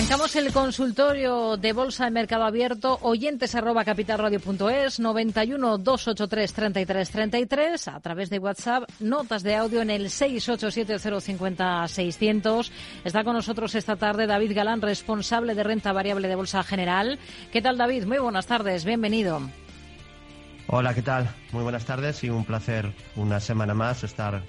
Arrancamos el consultorio de Bolsa de Mercado Abierto, oyentes arroba capitalradio.es, 91 283 33 33, a través de WhatsApp, notas de audio en el 687 600. Está con nosotros esta tarde David Galán, responsable de renta variable de Bolsa General. ¿Qué tal David? Muy buenas tardes, bienvenido. Hola, ¿qué tal? Muy buenas tardes y un placer una semana más estar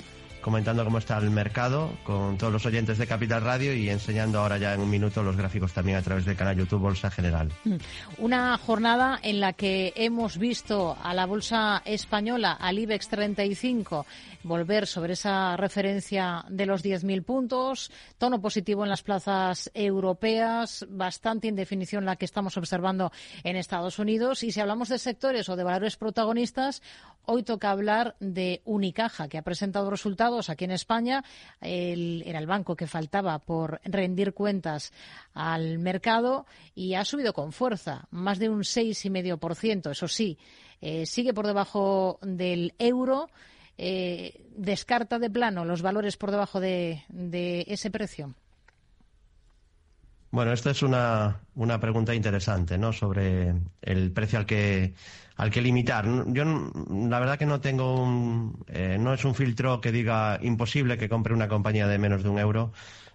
comentando cómo está el mercado con todos los oyentes de Capital Radio y enseñando ahora ya en un minuto los gráficos también a través del canal YouTube Bolsa General. Mm. Una jornada en la que hemos visto a la Bolsa Española, al IBEX 35, volver sobre esa referencia de los 10.000 puntos, tono positivo en las plazas europeas, bastante indefinición la que estamos observando en Estados Unidos. Y si hablamos de sectores o de valores protagonistas, hoy toca hablar de Unicaja, que ha presentado resultados aquí en España. era el banco que faltaba por rendir cuentas al mercado y ha subido con fuerza, más de un 6,5%. Eso sí, eh, sigue por debajo del euro. Eh, ¿Descarta de plano los valores por debajo de, de ese precio? Bueno, esta es una, una pregunta interesante, ¿no? Sobre el precio al que al que limitar. Yo la verdad que no tengo un, eh, no es un filtro que diga imposible que compre una compañía de menos de un euro,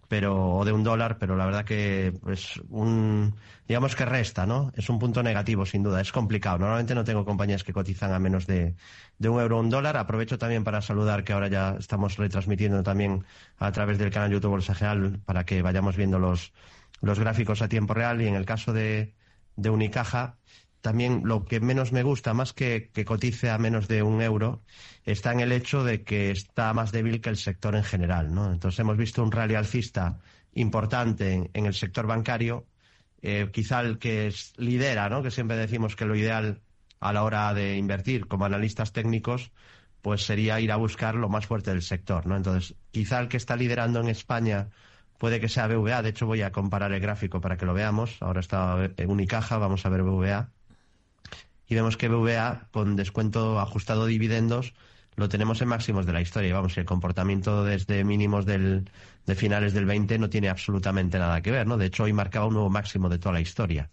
pero o de un dólar, pero la verdad que es un digamos que resta, ¿no? Es un punto negativo sin duda. Es complicado. Normalmente no tengo compañías que cotizan a menos de, de un euro o un dólar. Aprovecho también para saludar que ahora ya estamos retransmitiendo también a través del canal YouTube Bolsa General para que vayamos viendo los los gráficos a tiempo real y en el caso de, Unicaja también lo que menos me gusta, más que, cotice a menos de un euro, está en el hecho de que está más débil que el sector en general. ¿no? Entonces hemos visto un rally alcista importante en, el sector bancario, eh, quizá el que lidera, ¿no? que siempre decimos que lo ideal a la hora de invertir como analistas técnicos, pues sería ir a buscar lo más fuerte del sector. ¿no? Entonces, quizá el que está liderando en España puede que sea BVA. De hecho, voy a comparar el gráfico para que lo veamos. Ahora está Unicaja, vamos a ver BVA y vemos que BVA con descuento ajustado de dividendos lo tenemos en máximos de la historia. Y vamos, el comportamiento desde mínimos del, de finales del 20 no tiene absolutamente nada que ver, ¿no? De hecho, hoy marcaba un nuevo máximo de toda la historia.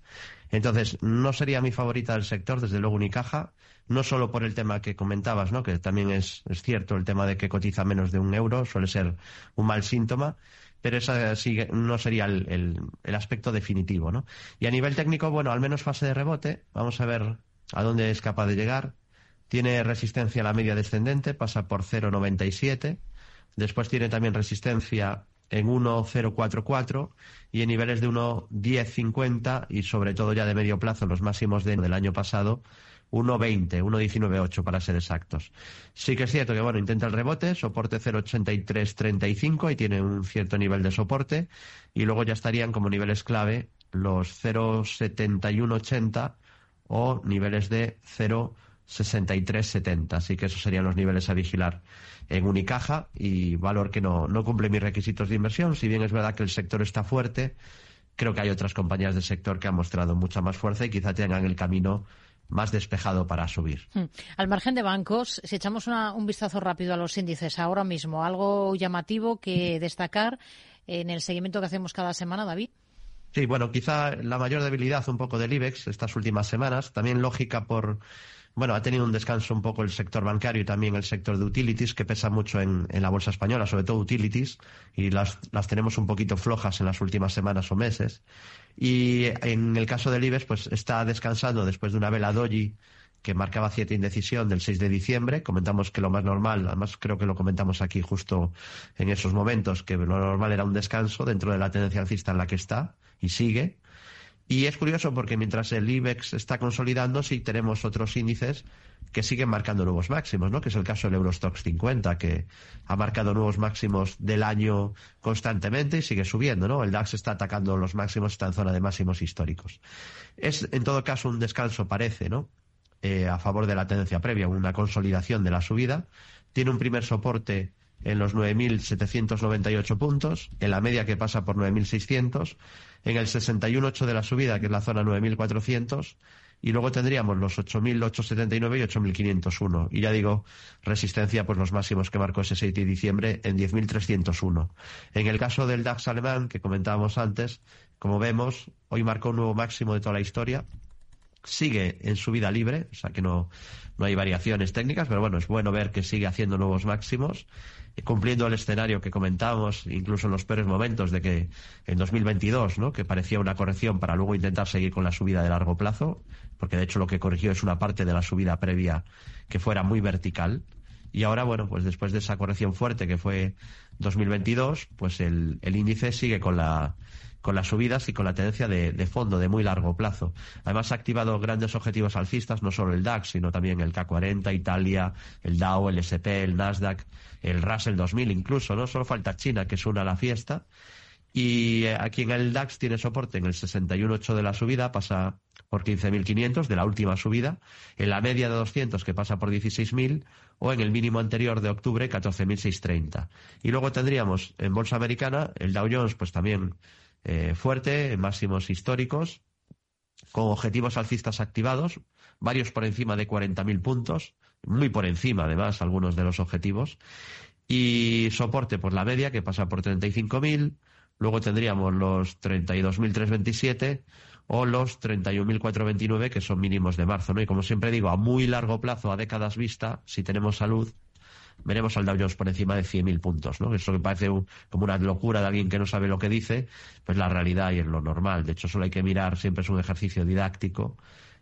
Entonces, no sería mi favorita del sector, desde luego Unicaja, no solo por el tema que comentabas, ¿no? Que también es, es cierto el tema de que cotiza menos de un euro, suele ser un mal síntoma, pero esa no sería el aspecto definitivo, ¿no? Y a nivel técnico, bueno, al menos fase de rebote, vamos a ver a dónde es capaz de llegar. Tiene resistencia a la media descendente, pasa por 0,97. Después tiene también resistencia en 1,044 y en niveles de 1,1050 y sobre todo ya de medio plazo, los máximos de, del año pasado, 1,20, 1,198 para ser exactos. Sí que es cierto que, bueno, intenta el rebote, soporte 0,8335 y tiene un cierto nivel de soporte y luego ya estarían como niveles clave los 0,7180 o niveles de 0,6370. Así que esos serían los niveles a vigilar en Unicaja y valor que no, no cumple mis requisitos de inversión. Si bien es verdad que el sector está fuerte, creo que hay otras compañías del sector que han mostrado mucha más fuerza y quizá tengan el camino más despejado para subir. Hmm. Al margen de bancos, si echamos un vistazo rápido a los índices ahora mismo, algo llamativo que destacar en el seguimiento que hacemos cada semana, David. Sí, bueno, quizá la mayor debilidad un poco del IBEX estas últimas semanas, también lógica por, bueno, ha tenido un descanso un poco el sector bancario y también el sector de utilities, que pesa mucho en, la bolsa española, sobre todo utilities, y las, las tenemos un poquito flojas en las últimas semanas o meses. Y en el caso del IBEX, pues está descansando después de una vela doji que marcaba cierta indecisión del 6 de diciembre. Comentamos que lo más normal, además creo que lo comentamos aquí justo en esos momentos, que lo normal era un descanso dentro de la tendencia alcista en la que está y sigue. Y es curioso porque mientras el IBEX está consolidando, sí tenemos otros índices que siguen marcando nuevos máximos, ¿no? Que es el caso del Eurostox 50, que ha marcado nuevos máximos del año constantemente y sigue subiendo, ¿no? El DAX está atacando los máximos, está en zona de máximos históricos. Es, en todo caso, un descanso, parece, ¿no? Eh, a favor de la tendencia previa, una consolidación de la subida. Tiene un primer soporte en los 9.798 puntos, en la media que pasa por 9.600, en el 61.8 de la subida, que es la zona 9.400, y luego tendríamos los 8.879 y 8.501. Y ya digo, resistencia, pues los máximos que marcó ese 6 de diciembre en 10.301. En el caso del DAX alemán, que comentábamos antes, como vemos, hoy marcó un nuevo máximo de toda la historia. Sigue en su vida libre, o sea que no, no hay variaciones técnicas, pero bueno, es bueno ver que sigue haciendo nuevos máximos cumpliendo el escenario que comentábamos, incluso en los peores momentos de que en 2022, ¿no? que parecía una corrección para luego intentar seguir con la subida de largo plazo, porque de hecho lo que corrigió es una parte de la subida previa que fuera muy vertical. Y ahora, bueno, pues después de esa corrección fuerte que fue 2022, pues el, el índice sigue con la, con las subidas y con la tendencia de, fondo, de muy largo plazo. Además, ha activado grandes objetivos alcistas, no solo el DAX, sino también el K40, Italia, el Dow, el SP, el Nasdaq, el Russell 2000 incluso, ¿no? Solo falta China, que es una la fiesta. Y eh, aquí en el DAX tiene soporte en el 61.8 de la subida, pasa por 15.500 de la última subida, en la media de 200 que pasa por 16.000 o en el mínimo anterior de octubre 14.630. Y luego tendríamos en bolsa americana el Dow Jones pues también eh, fuerte, máximos históricos, con objetivos alcistas activados, varios por encima de 40.000 puntos, muy por encima además algunos de los objetivos, y soporte por la media que pasa por 35.000, luego tendríamos los 32.327 o los 31.429 que son mínimos de marzo, ¿no? Y como siempre digo, a muy largo plazo, a décadas vista, si tenemos salud, veremos al Dow Jones por encima de 100.000 puntos, ¿no? Eso que parece como una locura de alguien que no sabe lo que dice, pues la realidad y es lo normal. De hecho, solo hay que mirar, siempre es un ejercicio didáctico,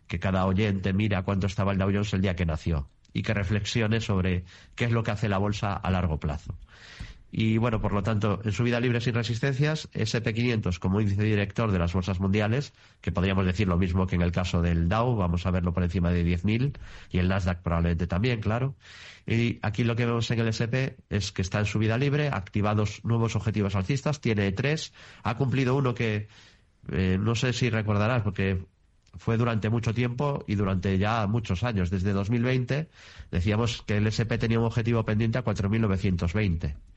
que cada oyente mira cuánto estaba el Dow Jones el día que nació y que reflexione sobre qué es lo que hace la bolsa a largo plazo. Y bueno, por lo tanto, en subida libre sin resistencias, SP500 como índice director de las bolsas mundiales, que podríamos decir lo mismo que en el caso del Dow, vamos a verlo por encima de 10.000, y el Nasdaq probablemente también, claro. Y aquí lo que vemos en el SP es que está en subida libre, activados nuevos objetivos alcistas, tiene tres, ha cumplido uno que eh, no sé si recordarás, porque fue durante mucho tiempo y durante ya muchos años. Desde 2020 decíamos que el SP tenía un objetivo pendiente a 4.920 y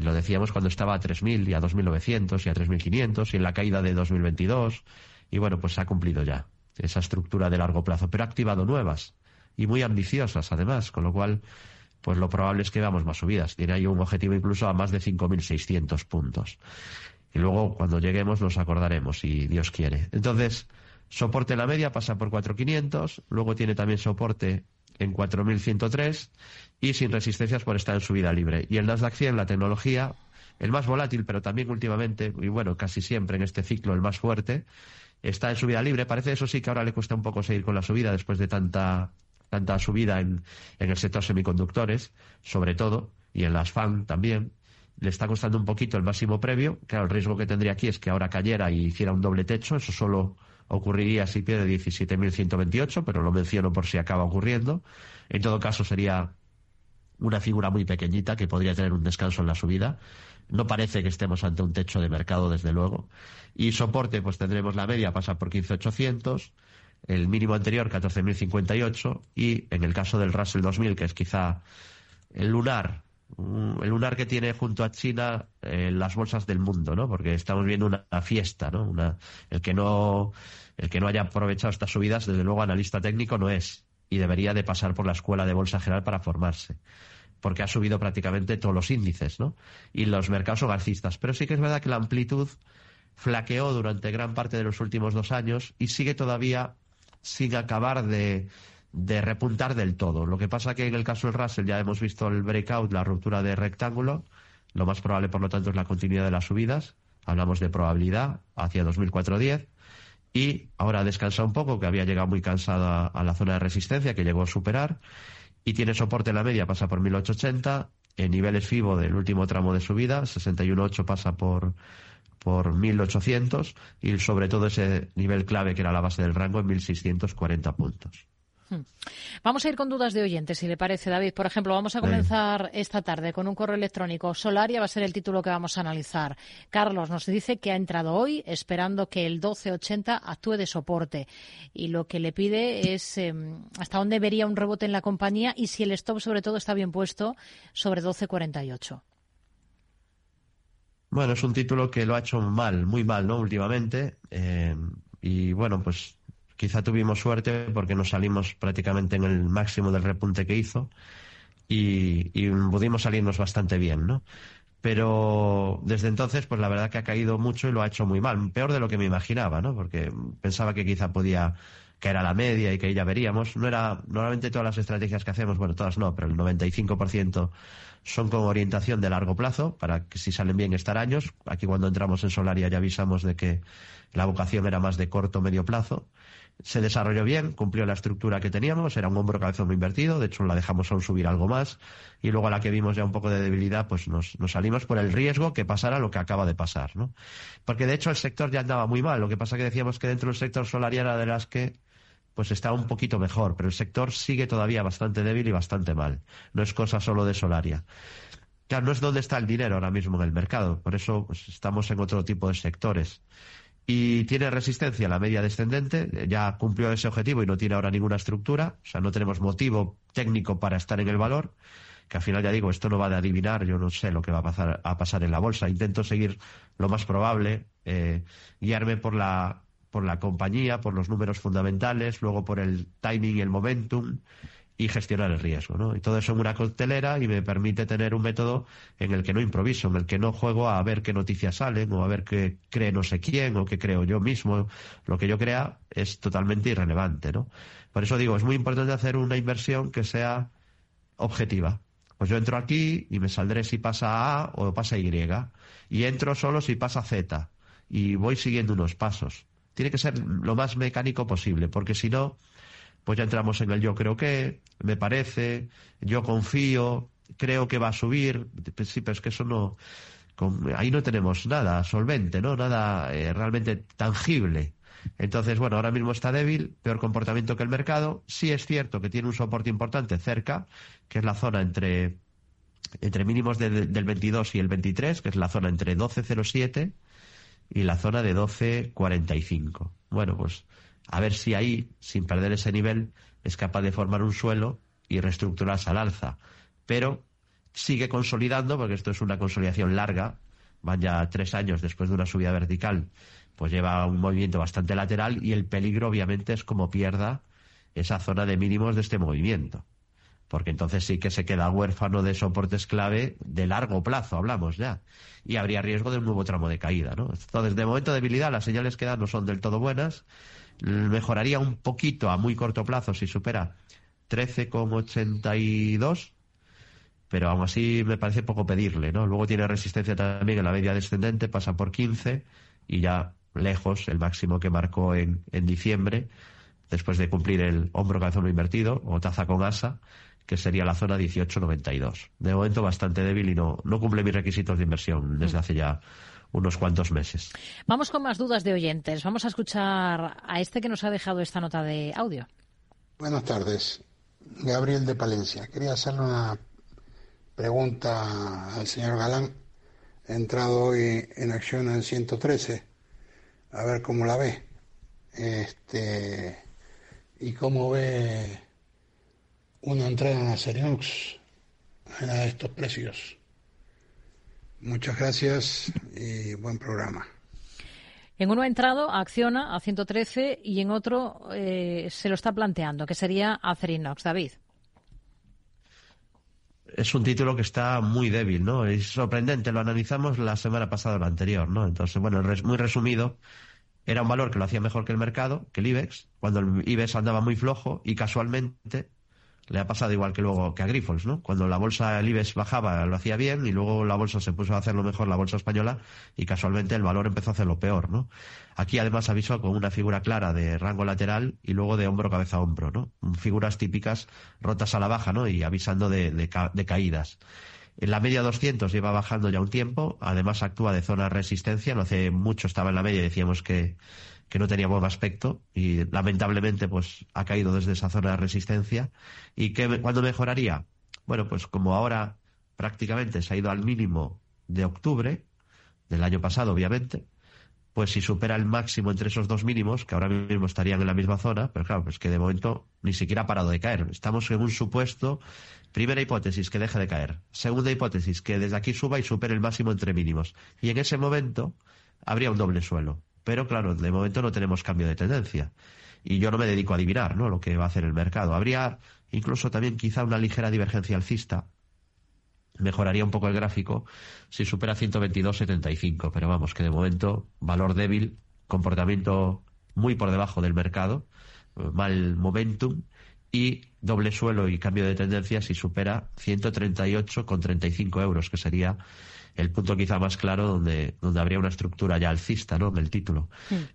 lo decíamos cuando estaba a 3.000 y a 2.900 y a 3.500 y en la caída de 2022. Y bueno, pues se ha cumplido ya esa estructura de largo plazo, pero ha activado nuevas y muy ambiciosas además, con lo cual pues lo probable es que veamos más subidas. Tiene ahí un objetivo incluso a más de 5.600 puntos. Y luego cuando lleguemos nos acordaremos, si Dios quiere. Entonces, soporte la media pasa por 4.500, luego tiene también soporte en 4.103 y sin resistencias por estar en subida libre. Y el Nasdaq 100, la tecnología, el más volátil, pero también últimamente, y bueno, casi siempre en este ciclo el más fuerte, está en subida libre. Parece eso sí que ahora le cuesta un poco seguir con la subida después de tanta, tanta subida en, en el sector semiconductores, sobre todo, y en las FAN también. Le está costando un poquito el máximo previo. Claro, el riesgo que tendría aquí es que ahora cayera y hiciera un doble techo. Eso solo ocurriría si pierde 17.128, pero lo menciono por si acaba ocurriendo. En todo caso, sería una figura muy pequeñita que podría tener un descanso en la subida. No parece que estemos ante un techo de mercado, desde luego. Y soporte, pues tendremos la media, pasa por 15.800, el mínimo anterior 14.058 y en el caso del Russell 2000, que es quizá el lunar el lunar que tiene junto a China eh, las bolsas del mundo, ¿no? Porque estamos viendo una, fiesta, ¿no? Una, el que no el que no haya aprovechado estas subidas, desde luego analista técnico no es y debería de pasar por la escuela de bolsa general para formarse, porque ha subido prácticamente todos los índices, ¿no? Y los mercados son alcistas, pero sí que es verdad que la amplitud flaqueó durante gran parte de los últimos dos años y sigue todavía sin acabar de de repuntar del todo. Lo que pasa que en el caso del Russell ya hemos visto el breakout, la ruptura de rectángulo. Lo más probable, por lo tanto, es la continuidad de las subidas. Hablamos de probabilidad hacia 2004-10. Y ahora descansa un poco, que había llegado muy cansada a la zona de resistencia, que llegó a superar. Y tiene soporte en la media, pasa por 1880. En niveles FIBO del último tramo de subida, 61.8 pasa por, por 1800. Y sobre todo ese nivel clave, que era la base del rango, en 1640 puntos. Hmm. Vamos a ir con dudas de oyentes, si le parece, David. Por ejemplo, vamos a comenzar esta tarde con un correo electrónico. Solaria va a ser el título que vamos a analizar. Carlos nos dice que ha entrado hoy esperando que el 1280 actúe de soporte y lo que le pide es em, hasta dónde vería un rebote en la compañía y si el stop, sobre todo, está bien puesto sobre 1248. Bueno, es un título que lo ha hecho mal, muy mal, ¿no? Últimamente. Eh, y bueno, pues quizá tuvimos suerte porque nos salimos prácticamente en el máximo del repunte que hizo y, pudimos salirnos bastante bien, ¿no? pero desde entonces, pues la verdad que ha caído mucho y lo ha hecho muy mal, peor de lo que me imaginaba, ¿no? Porque pensaba que quizá podía caer a la media y que ya veríamos. No era, normalmente todas las estrategias que hacemos, bueno, todas no, pero el 95% son con orientación de largo plazo, para que si salen bien estar años. Aquí cuando entramos en Solaria ya avisamos de que la vocación era más de corto medio plazo se desarrolló bien, cumplió la estructura que teníamos, era un hombro cabezón invertido, de hecho la dejamos aún subir algo más, y luego a la que vimos ya un poco de debilidad, pues nos, salimos por el riesgo que pasara lo que acaba de pasar, ¿no? Porque de hecho el sector ya andaba muy mal, lo que pasa que decíamos que dentro del sector solaria era de las que pues está un poquito mejor, pero el sector sigue todavía bastante débil y bastante mal. No es cosa solo de Solaria. Claro, no es donde está el dinero ahora mismo en el mercado, por eso pues, estamos en otro tipo de sectores y tiene resistencia la media descendente, ya cumplió ese objetivo y no tiene ahora ninguna estructura, o sea, no tenemos motivo técnico para estar en el valor, que al final ya digo, esto no va de adivinar, yo no sé lo que va a pasar, a pasar en la bolsa, intento seguir lo más probable, eh, guiarme por la, por la compañía, por los números fundamentales, luego por el timing y el momentum, y gestionar el riesgo. ¿no? Y todo eso en una coctelera y me permite tener un método en el que no improviso, en el que no juego a ver qué noticias salen o a ver qué cree no sé quién o qué creo yo mismo. Lo que yo crea es totalmente irrelevante. ¿no? Por eso digo, es muy importante hacer una inversión que sea objetiva. Pues yo entro aquí y me saldré si pasa A o pasa Y. Y entro solo si pasa Z. Y voy siguiendo unos pasos. Tiene que ser lo más mecánico posible, porque si no, pues ya entramos en el yo creo que, me parece, yo confío, creo que va a subir. Sí, pero es que eso no. ahí no tenemos nada solvente, ¿no? Nada eh, realmente tangible. Entonces, bueno, ahora mismo está débil, peor comportamiento que el mercado. Sí es cierto que tiene un soporte importante cerca, que es la zona entre, entre mínimos del 22 y el 23, que es la zona entre 12.07 y la zona de 12.45. Bueno, pues a ver si ahí, sin perder ese nivel, es capaz de formar un suelo y reestructurarse al alza. Pero sigue consolidando, porque esto es una consolidación larga, van ya tres años después de una subida vertical, pues lleva un movimiento bastante lateral y el peligro obviamente es como pierda esa zona de mínimos de este movimiento. Porque entonces sí que se queda huérfano de soportes clave de largo plazo, hablamos ya. Y habría riesgo de un nuevo tramo de caída, ¿no? Entonces, de momento de debilidad, las señales que dan no son del todo buenas mejoraría un poquito a muy corto plazo si supera 13,82 pero aún así me parece poco pedirle, ¿no? Luego tiene resistencia también en la media descendente, pasa por 15 y ya lejos el máximo que marcó en, en diciembre, después de cumplir el hombro calzón invertido o taza con asa, que sería la zona 18,92. De momento bastante débil y no, no cumple mis requisitos de inversión desde mm. hace ya unos cuantos meses. Vamos con más dudas de oyentes. Vamos a escuchar a este que nos ha dejado esta nota de audio. Buenas tardes. Gabriel de Palencia. Quería hacerle una pregunta al señor Galán. He entrado hoy en acción en 113. A ver cómo la ve. Este, y cómo ve una entrada en la Serenux a estos precios. Muchas gracias y buen programa. En uno ha entrado, acciona a 113 y en otro eh, se lo está planteando, que sería Acerinox. David. Es un título que está muy débil, ¿no? Es sorprendente, lo analizamos la semana pasada o la anterior, ¿no? Entonces, bueno, muy resumido, era un valor que lo hacía mejor que el mercado, que el IBEX, cuando el IBEX andaba muy flojo y casualmente le ha pasado igual que luego que a Grifols, ¿no? Cuando la bolsa, el IBEX bajaba, lo hacía bien y luego la bolsa se puso a hacerlo mejor, la bolsa española, y casualmente el valor empezó a hacerlo peor, ¿no? Aquí además avisó con una figura clara de rango lateral y luego de hombro, cabeza, hombro, ¿no? Figuras típicas rotas a la baja, ¿no? Y avisando de, de caídas. En la media 200 lleva bajando ya un tiempo, además actúa de zona de resistencia, no hace mucho estaba en la media decíamos que que no tenía buen aspecto y lamentablemente pues ha caído desde esa zona de resistencia. ¿Y que, cuándo mejoraría? Bueno, pues como ahora prácticamente se ha ido al mínimo de octubre del año pasado, obviamente, pues si supera el máximo entre esos dos mínimos, que ahora mismo estarían en la misma zona, pero claro, pues que de momento ni siquiera ha parado de caer. Estamos en un supuesto, primera hipótesis, que deje de caer. Segunda hipótesis, que desde aquí suba y supere el máximo entre mínimos. Y en ese momento habría un doble suelo. Pero claro, de momento no tenemos cambio de tendencia. y yo no me dedico a adivinar ¿no? lo que va a hacer el mercado. Habría incluso también quizá una ligera divergencia alcista. Mejoraría un poco el gráfico si supera 122.75, pero vamos, que de momento valor débil, comportamiento muy por debajo del mercado, mal momentum y doble suelo y cambio de tendencia si supera 138,35 euros, que sería el punto quizá más claro donde, donde habría una estructura ya alcista, ¿no? Del título.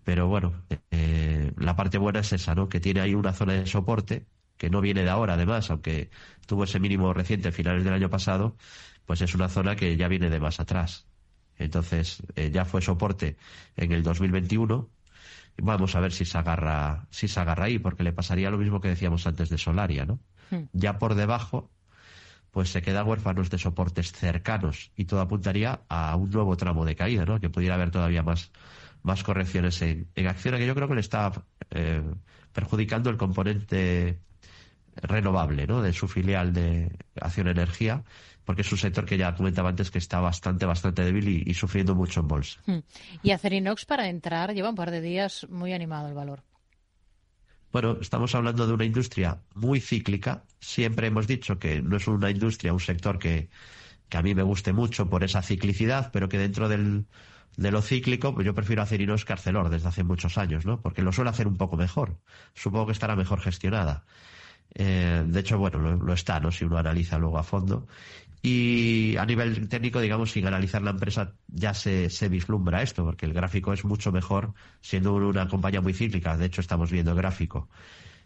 Pero bueno, eh, la parte buena es esa, ¿no? Que tiene ahí una zona de soporte que no viene de ahora, además, aunque tuvo ese mínimo reciente a finales del año pasado, pues es una zona que ya viene de más atrás. Entonces, eh, ya fue soporte en el 2021. Vamos a ver si se agarra, si se agarra ahí, porque le pasaría lo mismo que decíamos antes de Solaria, ¿no? Ya por debajo pues se quedan huérfanos de soportes cercanos y todo apuntaría a un nuevo tramo de caída, ¿no? Que pudiera haber todavía más, más correcciones en, en acción, que yo creo que le está eh, perjudicando el componente renovable, ¿no? De su filial de Acción Energía, porque es un sector que ya comentaba antes que está bastante, bastante débil y, y sufriendo mucho en bolsa. Hmm. Y Acerinox para entrar lleva un par de días muy animado el valor. Bueno, estamos hablando de una industria muy cíclica. Siempre hemos dicho que no es una industria, un sector que, a mí me guste mucho por esa ciclicidad, pero que dentro del, de lo cíclico, pues yo prefiero hacer Inos que Arcelor desde hace muchos años, ¿no? Porque lo suele hacer un poco mejor. Supongo que estará mejor gestionada. Eh, de hecho, bueno, lo, lo, está, ¿no? Si uno analiza luego a fondo. Y a nivel técnico, digamos, sin analizar la empresa, ya se, se, vislumbra esto, porque el gráfico es mucho mejor siendo una compañía muy cíclica. De hecho, estamos viendo el gráfico.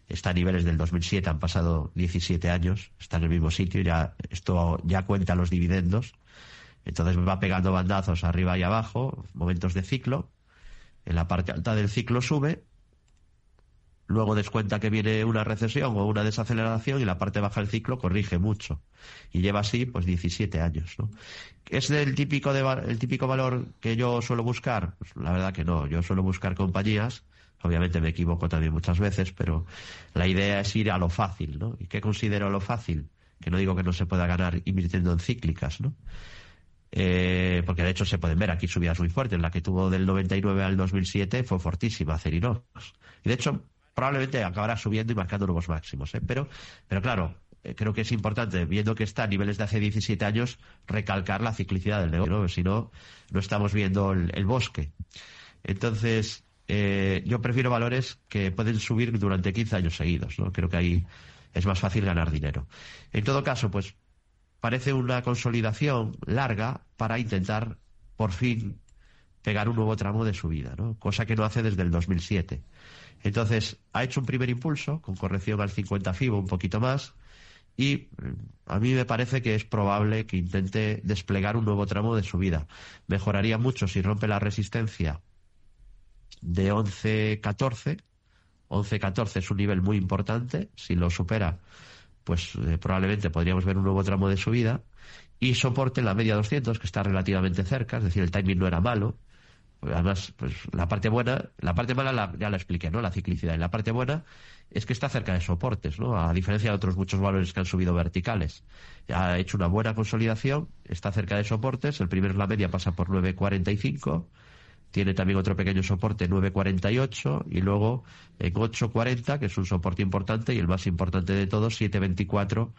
Está a niveles del 2007, han pasado 17 años, está en el mismo sitio, ya, esto ya cuenta los dividendos. Entonces va pegando bandazos arriba y abajo, momentos de ciclo. En la parte alta del ciclo sube luego descuenta que viene una recesión o una desaceleración y la parte baja del ciclo corrige mucho. Y lleva así pues 17 años. ¿no? ¿Es el típico, de, el típico valor que yo suelo buscar? Pues la verdad que no. Yo suelo buscar compañías. Obviamente me equivoco también muchas veces, pero la idea es ir a lo fácil. ¿no? ¿Y qué considero lo fácil? Que no digo que no se pueda ganar invirtiendo en cíclicas, ¿no? Eh, porque de hecho se pueden ver aquí subidas muy fuertes. La que tuvo del 99 al 2007 fue fortísima, Cerinos. Y de hecho, probablemente acabará subiendo y marcando nuevos máximos. ¿eh? Pero, pero claro, eh, creo que es importante, viendo que está a niveles de hace 17 años, recalcar la ciclicidad del negocio, si no, no estamos viendo el, bosque. Entonces, eh, yo prefiero valores que pueden subir durante 15 años seguidos, ¿no? Creo que ahí es más fácil ganar dinero. En todo caso, pues parece una consolidación larga para intentar por fin pegar un nuevo tramo de subida, ¿no? Cosa que no hace desde el 2007. Entonces, ha hecho un primer impulso con corrección al 50 FIBO, un poquito más, y mm, a mí me parece que es probable que intente desplegar un nuevo tramo de subida. Mejoraría mucho si rompe la resistencia de 11-14. 11-14 es un nivel muy importante. Si lo supera, pues eh, probablemente podríamos ver un nuevo tramo de subida. Y soporte en la media 200, que está relativamente cerca, es decir, el timing no era malo. Además, pues la parte buena, la parte mala ya la expliqué, ¿no? La ciclicidad. Y la parte buena es que está cerca de soportes, ¿no? A diferencia de otros muchos valores que han subido verticales. Ya ha hecho una buena consolidación, está cerca de soportes. El primero la media pasa por 9.45. Tiene también otro pequeño soporte 9.48 y luego en 8.40, que es un soporte importante y el más importante de todos, 7.24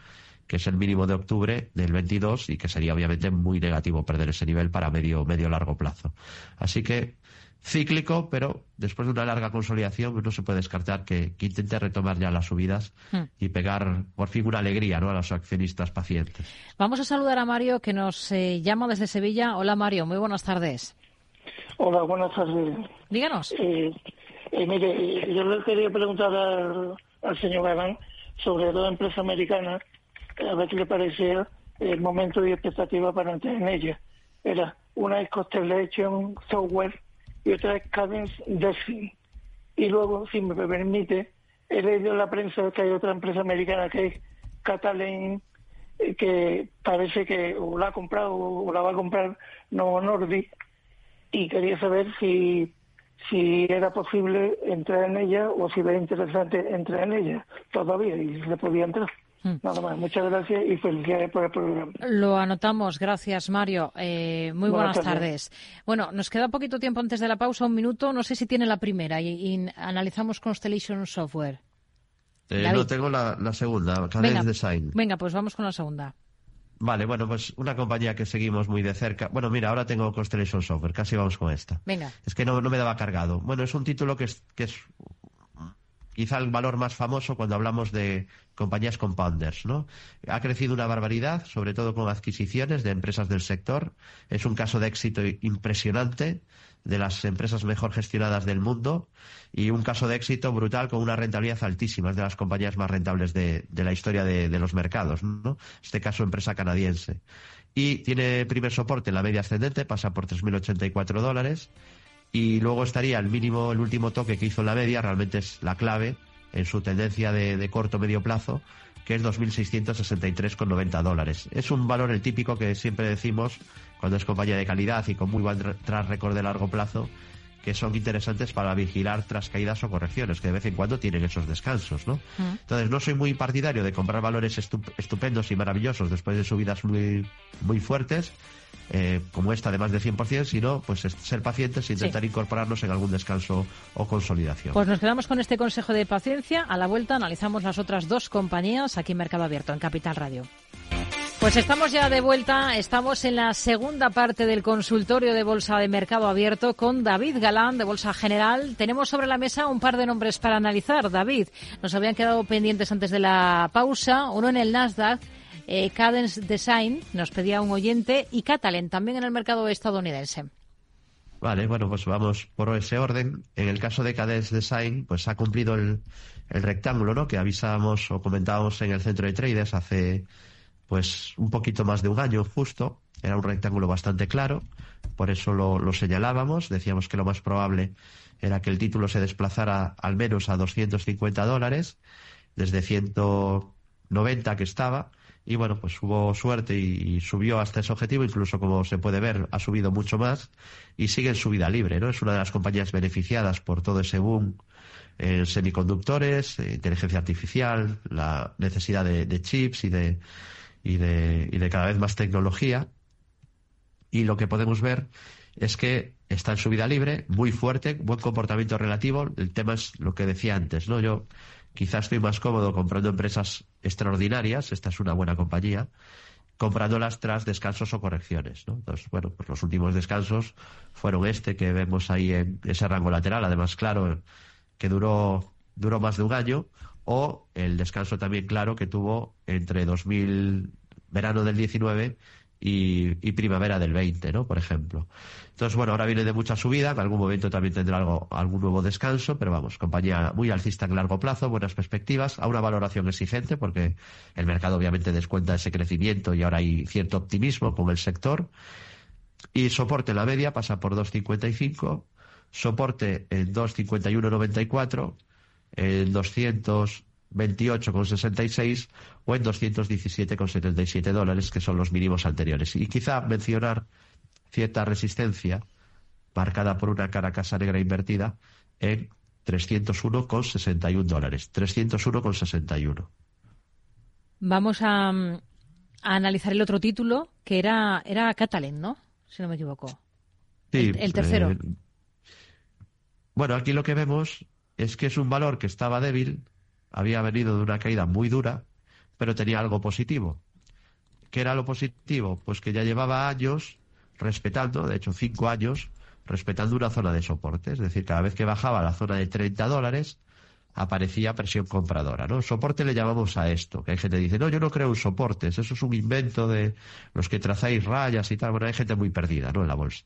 que es el mínimo de octubre del 22 y que sería obviamente muy negativo perder ese nivel para medio medio largo plazo. Así que cíclico, pero después de una larga consolidación no se puede descartar que, intente retomar ya las subidas hmm. y pegar por fin una alegría ¿no? a los accionistas pacientes. Vamos a saludar a Mario que nos eh, llama desde Sevilla. Hola Mario, muy buenas tardes. Hola, buenas tardes. Díganos. Eh, eh, mire, yo le quería preguntar al, al señor Galán sobre dos empresas americanas a ver qué le parecía el momento y expectativa para entrar en ella. Era una es Constellation Software y otra es Cadence Delphi. Y luego, si me permite, he leído en la prensa que hay otra empresa americana que es Catalan, eh, que parece que o la ha comprado o la va a comprar Novo Nordic, y quería saber si, si era posible entrar en ella o si era interesante entrar en ella todavía y se podía entrar. Hmm. Nada más, muchas gracias y felicidades por el programa. Lo anotamos, gracias Mario. Eh, muy buenas, tardes. Bueno, nos queda poquito tiempo antes de la pausa, un minuto. No sé si tiene la primera y, analizamos Constellation Software. Eh, no tengo la, segunda, Cadence Design. Venga, pues vamos con la segunda. Vale, bueno, pues una compañía que seguimos muy de cerca. Bueno, mira, ahora tengo Constellation Software, casi vamos con esta. Venga. Es que no, no me daba cargado. Bueno, es un título que es, que es quizá el valor más famoso cuando hablamos de compañías compounders, ¿no? Ha crecido una barbaridad, sobre todo con adquisiciones de empresas del sector. Es un caso de éxito impresionante de las empresas mejor gestionadas del mundo y un caso de éxito brutal con una rentabilidad altísima, es de las compañías más rentables de, la historia de, los mercados, ¿no? Este caso, empresa canadiense. Y tiene primer soporte en la media ascendente, pasa por 3.084 dólares y luego estaría el mínimo, el último toque que hizo en la media, realmente es la clave en su tendencia de, corto medio plazo, que es 2.663,90 dólares. Es un valor el típico que siempre decimos cuando es compañía de calidad y con muy buen tras récord de largo plazo, que son interesantes para vigilar tras caídas o correcciones, que de vez en cuando tienen esos descansos, ¿no? Entonces, no soy muy partidario de comprar valores estupendos y maravillosos después de subidas muy, muy fuertes, eh, como esta de más de 100%, sino pues ser pacientes e intentar incorporarnos en algún descanso o consolidación. Pues nos quedamos con este consejo de paciencia. A la vuelta analizamos las otras dos compañías aquí en Mercado Abierto, en Capital Radio. Pues estamos ya de vuelta, estamos en la segunda parte del consultorio de Bolsa de Mercado Abierto con David Galán de Bolsa General. Tenemos sobre la mesa un par de nombres para analizar. David, nos habían quedado pendientes antes de la pausa, uno en el Nasdaq, eh, Cadence Design, nos pedía un oyente, y Catalent, también en el mercado estadounidense. Vale, bueno, pues vamos por ese orden. En el caso de Cadence Design, pues ha cumplido el, el rectángulo, ¿no? Que avisábamos o comentábamos en el centro de traders hace pues un poquito más de un año justo. Era un rectángulo bastante claro, por eso lo, señalábamos. Decíamos que lo más probable era que el título se desplazara al menos a 250 dólares, desde 190 que estaba. Y bueno, pues hubo suerte y, subió hasta ese objetivo, incluso como se puede ver, ha subido mucho más y sigue en subida libre, ¿no? Es una de las compañías beneficiadas por todo ese boom en semiconductores, inteligencia artificial, la necesidad de chips y de, y de, y de cada vez más tecnología. Y lo que podemos ver es que está en su vida libre, muy fuerte, buen comportamiento relativo. El tema es lo que decía antes, ¿no? Yo quizás estoy más cómodo comprando empresas extraordinarias, esta es una buena compañía, comprándolas tras descansos o correcciones, ¿no? Entonces, bueno, pues los últimos descansos fueron este que vemos ahí en ese rango lateral, además, claro, que duró, duró más de un año, o el descanso también claro que tuvo entre 2000, verano del 19 y, primavera del 20, ¿no? Por ejemplo. Entonces, bueno, ahora viene de mucha subida, en algún momento también tendrá algo, algún nuevo descanso, pero vamos, compañía muy alcista en largo plazo, buenas perspectivas, a una valoración exigente, porque el mercado obviamente descuenta ese crecimiento y ahora hay cierto optimismo con el sector. Y soporte la media pasa por 2,55, soporte en 2,51,94 en 228,66 o en 217,77 dólares, que son los mínimos anteriores. Y quizá mencionar cierta resistencia marcada por una cara casa negra invertida en 301,61 dólares. 301,61. Vamos a, a, analizar el otro título, que era, era Catalan, ¿no? Si no me equivoco. Sí, el, tercero. Eh, bueno, aquí lo que vemos es que es un valor que estaba débil, había venido de una caída muy dura, pero tenía algo positivo. ¿Qué era lo positivo? Pues que ya llevaba años respetando, de hecho cinco años, respetando una zona de soporte. Es decir, cada vez que bajaba la zona de 30 dólares, aparecía presión compradora, ¿no? Soporte le llamamos a esto, que hay gente que dice, no, yo no creo en soportes, eso es un invento de los que trazáis rayas y tal. Bueno, hay gente muy perdida, ¿no? En la bolsa.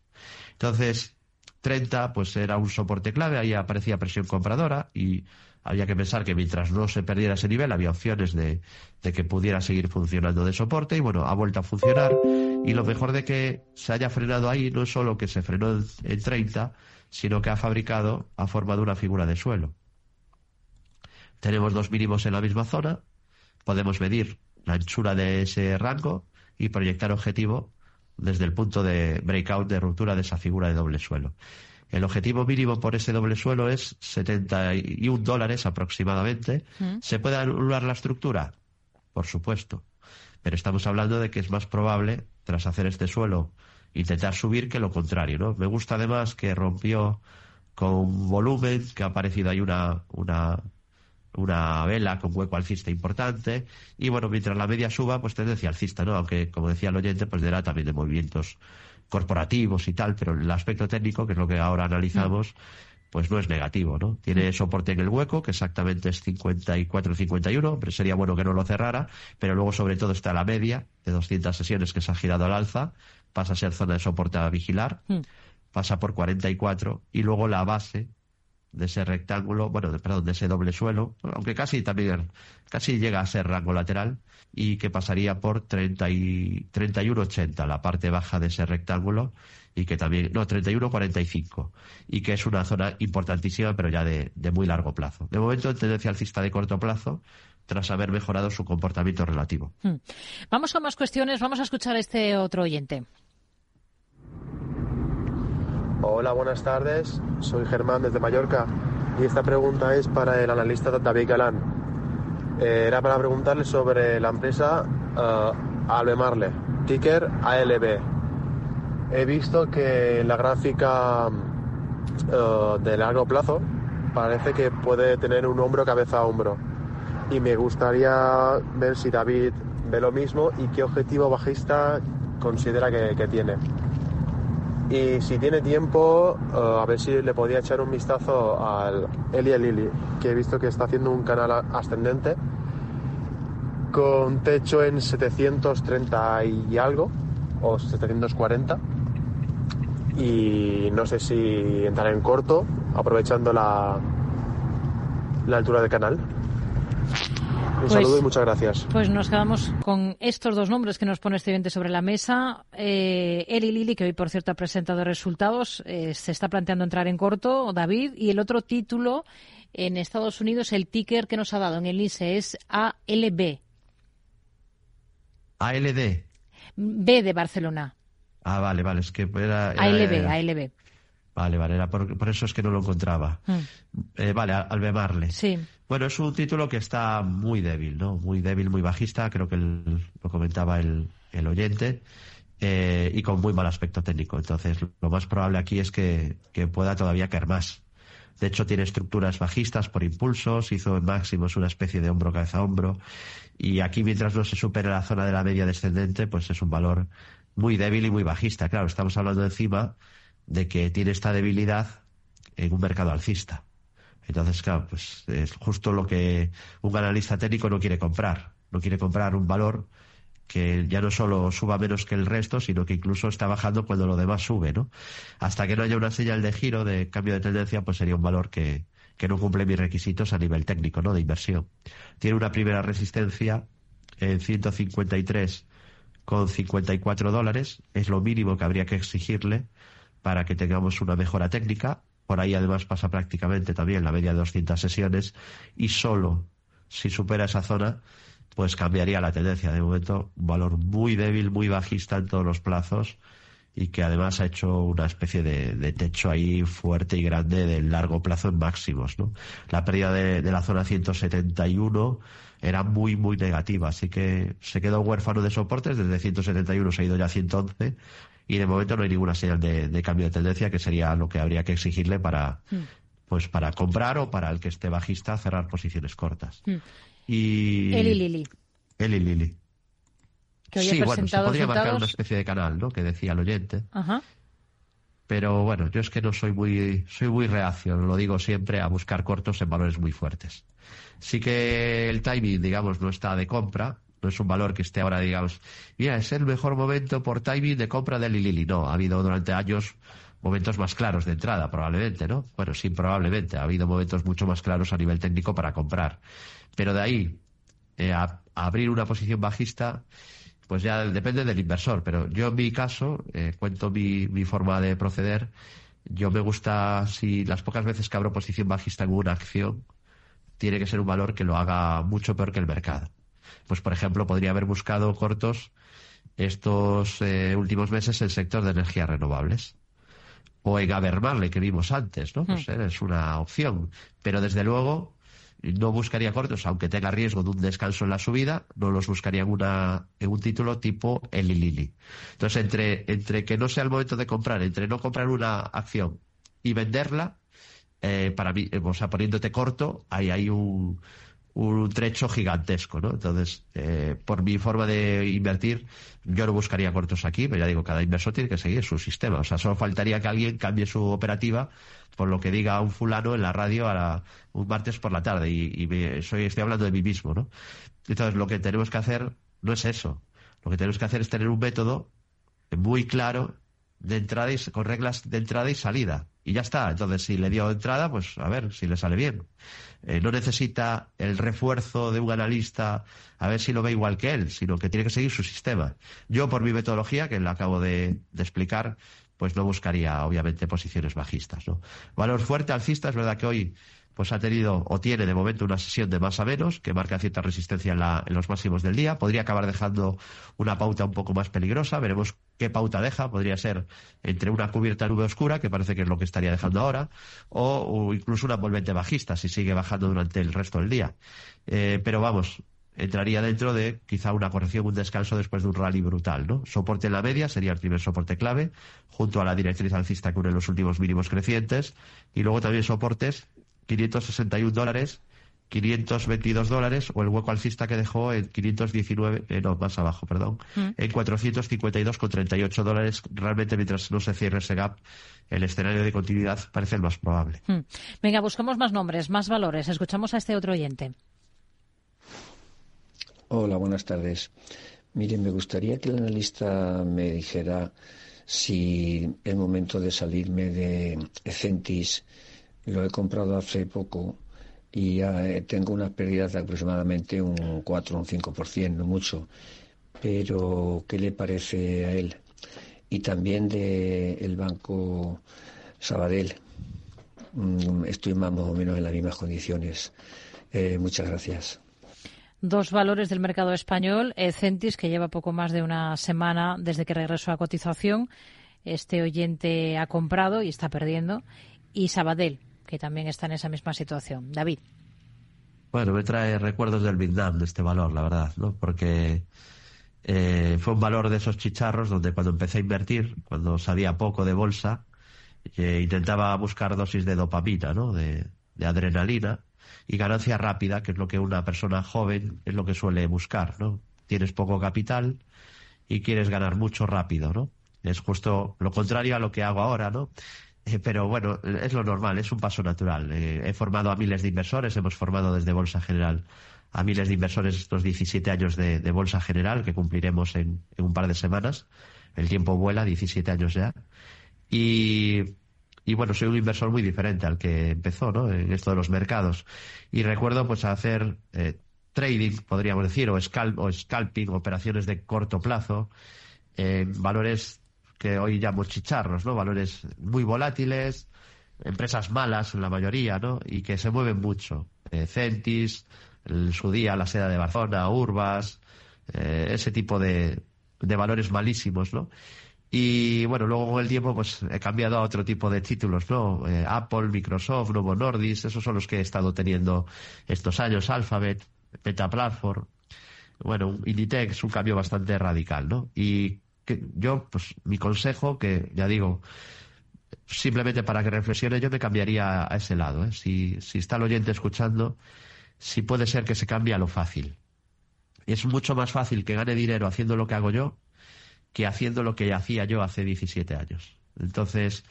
Entonces, 30 pues era un soporte clave, ahí aparecía presión compradora y había que pensar que mientras no se perdiera ese nivel había opciones de, que pudiera seguir funcionando de soporte y bueno, ha vuelto a funcionar y lo mejor de que se haya frenado ahí no es solo que se frenó en 30, sino que ha fabricado, ha formado una figura de suelo. Tenemos dos mínimos en la misma zona, podemos medir la anchura de ese rango y proyectar objetivo desde el punto de breakout de ruptura de esa figura de doble suelo. El objetivo mínimo por ese doble suelo es 71 dólares aproximadamente. Mm. ¿Se puede anular la estructura? por supuesto. Pero estamos hablando de que es más probable, tras hacer este suelo, intentar subir que lo contrario, ¿no? Me gusta además que rompió con volumen, que ha aparecido ahí una, una, una vela con hueco alcista importante, y bueno, mientras la media suba, pues tendencia alcista, ¿no? Aunque, como decía el oyente, pues dará también de movimientos corporativos y tal, pero el aspecto técnico, que es lo que ahora analizamos, pues no es negativo, ¿no? Tiene soporte en el hueco, que exactamente es 54-51, pero sería bueno que no lo cerrara, pero luego sobre todo está la media de 200 sesiones que se ha girado al alza, pasa a ser zona de soporte a vigilar, hmm. pasa por 44 y luego la base de ese rectángulo, bueno, perdón, de ese doble suelo, aunque casi también, casi llega a ser rango lateral y que pasaría por 30 y, 31,80, la parte baja de ese rectángulo y que también, no, 31,45 y que es una zona importantísima pero ya de, de muy largo plazo. De momento, tendencia alcista de corto plazo, tras haber mejorado su comportamiento relativo. Hmm. Vamos con más cuestiones. Vamos a escuchar a este otro oyente. Hola, buenas tardes. Soy Germán desde Mallorca y esta pregunta es para el analista David Galán. Eh, era para preguntarle sobre la empresa uh, Albemarle, ticker ALB. He visto que la gráfica uh, de largo plazo parece que puede tener un hombro cabeza a hombro y me gustaría ver si David ve lo mismo y qué objetivo bajista considera que tiene. Y si tiene tiempo, eh, a ver si le podía echar un vistazo al Eli Lili, que he visto que está haciendo un canal ascendente con techo en 730 y algo, o 740. Y no sé si entrar en corto, aprovechando la, la altura del canal. Un pues saludo y muchas gracias. Pues nos quedamos con estos dos nombres que nos pone este evento sobre la mesa. Eh, Eli Lili, que hoy por cierto ha presentado resultados, eh, se está planteando entrar en corto, David, y el otro título en Estados Unidos, el ticker que nos ha dado en el ICE es ALB. ALD. B de Barcelona. Ah, vale, vale, es que era... ALB, ALB. Vale, vale, era por, eso es que no lo encontraba. Mm. Eh, vale, Albemarle. Sí. Bueno, es un título que está muy débil, ¿no? Muy débil, muy bajista, creo que lo comentaba el, oyente, eh, y con muy mal aspecto técnico. Entonces, lo más probable aquí es que, pueda todavía caer más. De hecho, tiene estructuras bajistas por impulsos, hizo en máximos una especie de hombro cabeza a hombro, y aquí mientras no se supere la zona de la media descendente, pues es un valor muy débil y muy bajista. Claro, estamos hablando encima de que tiene esta debilidad en un mercado alcista. Entonces, claro, pues es justo lo que un analista técnico no quiere comprar. No quiere comprar un valor que ya no solo suba menos que el resto, sino que incluso está bajando cuando lo demás sube, ¿no? Hasta que no haya una señal de giro, de cambio de tendencia, pues sería un valor que, que no cumple mis requisitos a nivel técnico, ¿no? De inversión. Tiene una primera resistencia en 153 con 54 dólares, es lo mínimo que habría que exigirle para que tengamos una mejora técnica por ahí además pasa prácticamente también la media de 200 sesiones y solo si supera esa zona pues cambiaría la tendencia. De momento, un valor muy débil, muy bajista en todos los plazos y que además ha hecho una especie de, techo ahí fuerte y grande de largo plazo en máximos. ¿no? La pérdida de, de, la zona 171 era muy, muy negativa, así que se quedó huérfano de soportes, desde 171 se ha ido ya a 111 y de momento no hay ninguna señal de, cambio de tendencia que sería lo que habría que exigirle para mm. pues para comprar o para el que esté bajista cerrar posiciones cortas. Mm. Y Eli Lili. Eli Lili. sí, bueno, se podría marcar una especie de canal, ¿no? Que decía el oyente. Pero bueno, yo es que no soy muy, soy muy reacio, lo digo siempre, a buscar cortos en valores muy fuertes. Sí que el timing, digamos, no está de compra, no es un valor que esté ahora, digamos, mira, es el mejor momento por timing de compra de Lili. No, ha habido durante años momentos más claros de entrada, probablemente, ¿no? Bueno, sí, probablemente. Ha habido momentos mucho más claros a nivel técnico para comprar. Pero de ahí eh, a, abrir una posición bajista, pues ya depende del inversor. Pero yo en mi caso, eh, cuento mi, mi forma de proceder. Yo me gusta, si las pocas veces que abro posición bajista en una acción, tiene que ser un valor que lo haga mucho peor que el mercado pues por ejemplo podría haber buscado cortos estos eh, últimos meses el sector de energías renovables o en Abermarle que vimos antes, ¿no? Pues eh, es una opción, pero desde luego no buscaría cortos, aunque tenga riesgo de un descanso en la subida, no los buscaría en, una, en un título tipo el Lili. Entonces, entre, entre que no sea el momento de comprar, entre no comprar una acción y venderla, eh, para mí, o sea, poniéndote corto, ahí hay un, un trecho gigantesco, ¿no? Entonces, eh, por mi forma de invertir, yo no buscaría cortos aquí, pero ya digo, cada inversor tiene que seguir su sistema. O sea, solo faltaría que alguien cambie su operativa por lo que diga un fulano en la radio a un martes por la tarde y, soy, estoy hablando de mí mismo, ¿no? Entonces, lo que tenemos que hacer no es eso. Lo que tenemos que hacer es tener un método muy claro de entrada y, con reglas de entrada y salida. Y ya está. Entonces, si le dio entrada, pues a ver si le sale bien. Eh, no necesita el refuerzo de un analista a ver si lo ve igual que él, sino que tiene que seguir su sistema. Yo, por mi metodología, que le acabo de, explicar, pues no buscaría, obviamente, posiciones bajistas. ¿no? Valor fuerte alcista, es verdad que hoy pues ha tenido o tiene de momento una sesión de más a menos que marca cierta resistencia en, los máximos del día. Podría acabar dejando una pauta un poco más peligrosa. Veremos qué pauta deja. Podría ser entre una cubierta nube oscura, que parece que es lo que estaría dejando ahora, o, incluso una envolvente bajista si sigue bajando durante el resto del día. Eh, pero vamos, entraría dentro de quizá una corrección, un descanso después de un rally brutal, ¿no? Soporte en la media sería el primer soporte clave, junto a la directriz alcista que une los últimos mínimos crecientes, y luego también soportes 561 dólares, 522 dólares o el hueco alcista que dejó en 519, eh, no, más abajo, perdón, mm. en 452,38 dólares. Realmente, mientras no se cierre ese gap, el escenario de continuidad parece el más probable. Mm. Venga, buscamos más nombres, más valores. Escuchamos a este otro oyente. Hola, buenas tardes. Mire, me gustaría que el analista me dijera si es momento de salirme de Ecentis lo he comprado hace poco y tengo unas pérdidas de aproximadamente un 4 o un 5%, no mucho. Pero, ¿qué le parece a él? Y también del el Banco Sabadell. Mm, estoy más o menos en las mismas condiciones. Eh, muchas gracias. Dos valores del mercado español. Centis, que lleva poco más de una semana desde que regresó a cotización. Este oyente ha comprado y está perdiendo. Y Sabadell, que también está en esa misma situación. David. Bueno, me trae recuerdos del Vietnam, de este valor, la verdad, ¿no? Porque eh, fue un valor de esos chicharros donde cuando empecé a invertir, cuando sabía poco de bolsa, intentaba buscar dosis de dopamina, ¿no? De, de, adrenalina y ganancia rápida, que es lo que una persona joven es lo que suele buscar, ¿no? Tienes poco capital y quieres ganar mucho rápido, ¿no? Es justo lo contrario a lo que hago ahora, ¿no? Eh, pero bueno, es lo normal, es un paso natural. Eh, he formado a miles de inversores, hemos formado desde Bolsa General a miles de inversores estos 17 años de, Bolsa General que cumpliremos en, un par de semanas. El tiempo vuela, 17 años ya. Y, bueno, soy un inversor muy diferente al que empezó ¿no? en esto de los mercados. Y recuerdo pues hacer eh, trading, podríamos decir, o, o scalping, operaciones de corto plazo, en valores que hoy llamo chicharros, ¿no? Valores muy volátiles, empresas malas en la mayoría, ¿no? Y que se mueven mucho. Eh, Centis, en su día la seda de Barcelona, Urbas, eh, ese tipo de, de valores malísimos, ¿no? Y bueno, luego con el tiempo pues he cambiado a otro tipo de títulos, ¿no? Eh, Apple, Microsoft, Novo Nordis, esos son los que he estado teniendo estos años, Alphabet, Meta Platform. Bueno, Inditex, un cambio bastante radical, ¿no? Y que yo, pues mi consejo, que ya digo, simplemente para que reflexione, yo me cambiaría a ese lado. ¿eh? Si, si está el oyente escuchando, si puede ser que se cambie a lo fácil. Es mucho más fácil que gane dinero haciendo lo que hago yo que haciendo lo que hacía yo hace 17 años. Entonces,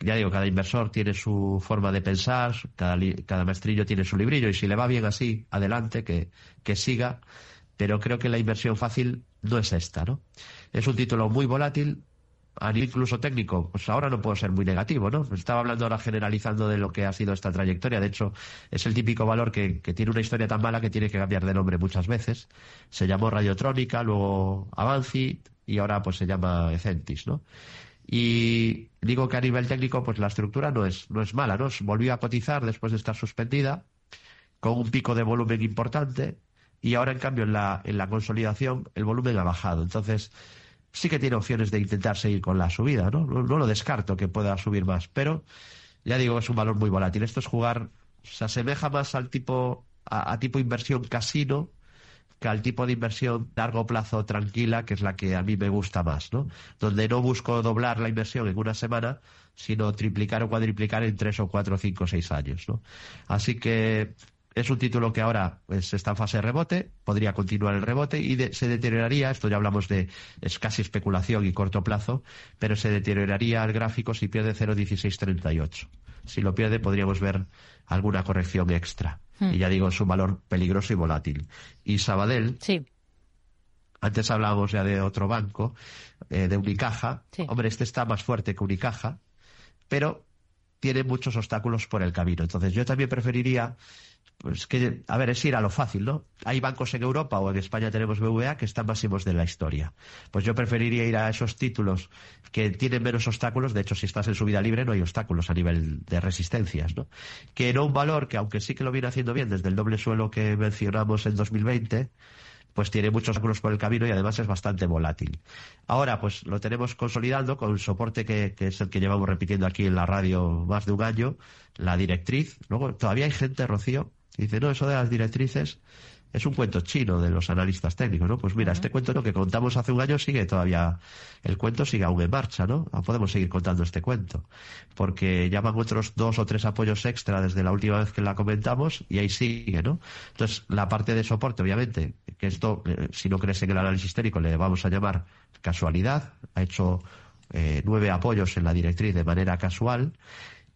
ya digo, cada inversor tiene su forma de pensar, cada, cada maestrillo tiene su librillo y si le va bien así, adelante, que, que siga. Pero creo que la inversión fácil no es esta, ¿no? Es un título muy volátil, a incluso técnico, pues ahora no puedo ser muy negativo, ¿no? Estaba hablando ahora generalizando de lo que ha sido esta trayectoria. De hecho, es el típico valor que, tiene una historia tan mala que tiene que cambiar de nombre muchas veces. Se llamó Radiotrónica, luego Avanci y ahora pues se llama Ecentis, ¿no? Y digo que a nivel técnico, pues la estructura no es, no es mala, ¿no? Volvió a cotizar después de estar suspendida, con un pico de volumen importante, y ahora en cambio en la, en la consolidación el volumen ha bajado. Entonces sí que tiene opciones de intentar seguir con la subida, ¿no? No, lo descarto que pueda subir más, pero ya digo, es un valor muy volátil. Esto es jugar se asemeja más al tipo, a, tipo inversión casino que al tipo de inversión largo plazo tranquila, que es la que a mí me gusta más, ¿no? Donde no busco doblar la inversión en una semana, sino triplicar o cuadriplicar en tres o cuatro, cinco, seis años, ¿no? Así que es un título que ahora pues, está en fase de rebote, podría continuar el rebote y se deterioraría, esto ya hablamos de es casi especulación y corto plazo, pero se deterioraría el gráfico si pierde 0,1638. Si lo pierde podríamos ver alguna corrección extra. Hmm. Y ya digo, es un valor peligroso y volátil. Y Sabadell, sí. antes hablábamos ya de otro banco, eh, de Unicaja. Hombre, este está más fuerte que Unicaja, pero tiene muchos obstáculos por el camino. Entonces yo también preferiría pues que, a ver, es ir a lo fácil, ¿no? Hay bancos en Europa o en España tenemos BVA que están máximos de la historia. Pues yo preferiría ir a esos títulos que tienen menos obstáculos. De hecho, si estás en subida libre no hay obstáculos a nivel de resistencias, ¿no? Que no un valor que, aunque sí que lo viene haciendo bien desde el doble suelo que mencionamos en 2020, pues tiene muchos obstáculos por el camino y además es bastante volátil. Ahora, pues lo tenemos consolidando con el soporte que, es el que llevamos repitiendo aquí en la radio más de un año, la directriz. Luego, todavía hay gente, Rocío, dice, no, eso de las directrices es un cuento chino de los analistas técnicos, ¿no? Pues mira, este cuento lo que contamos hace un año sigue todavía, el cuento sigue aún en marcha, ¿no? podemos seguir contando este cuento, porque llaman otros dos o tres apoyos extra desde la última vez que la comentamos y ahí sigue, ¿no? Entonces, la parte de soporte, obviamente, que esto, eh, si no crees en el análisis técnico, le vamos a llamar casualidad, ha hecho eh, nueve apoyos en la directriz de manera casual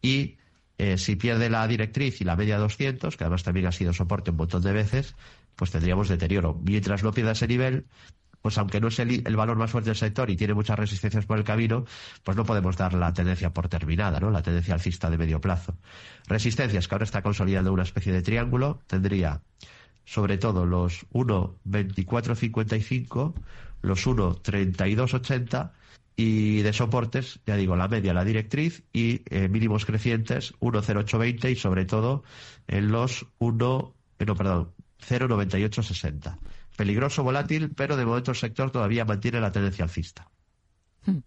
y eh, si pierde la directriz y la media 200, que además también ha sido soporte un montón de veces, pues tendríamos deterioro. Mientras no pierda ese nivel, pues aunque no es el, valor más fuerte del sector y tiene muchas resistencias por el camino, pues no podemos dar la tendencia por terminada, ¿no? La tendencia alcista de medio plazo. Resistencias que ahora está consolidando una especie de triángulo, tendría sobre todo los 1.2455, los 1.3280 y de soportes, ya digo, la media, la directriz y eh, mínimos crecientes 10820 y sobre todo en los 1, eh, no, perdón, 09860. Peligroso, volátil, pero de momento el sector todavía mantiene la tendencia alcista. Hmm.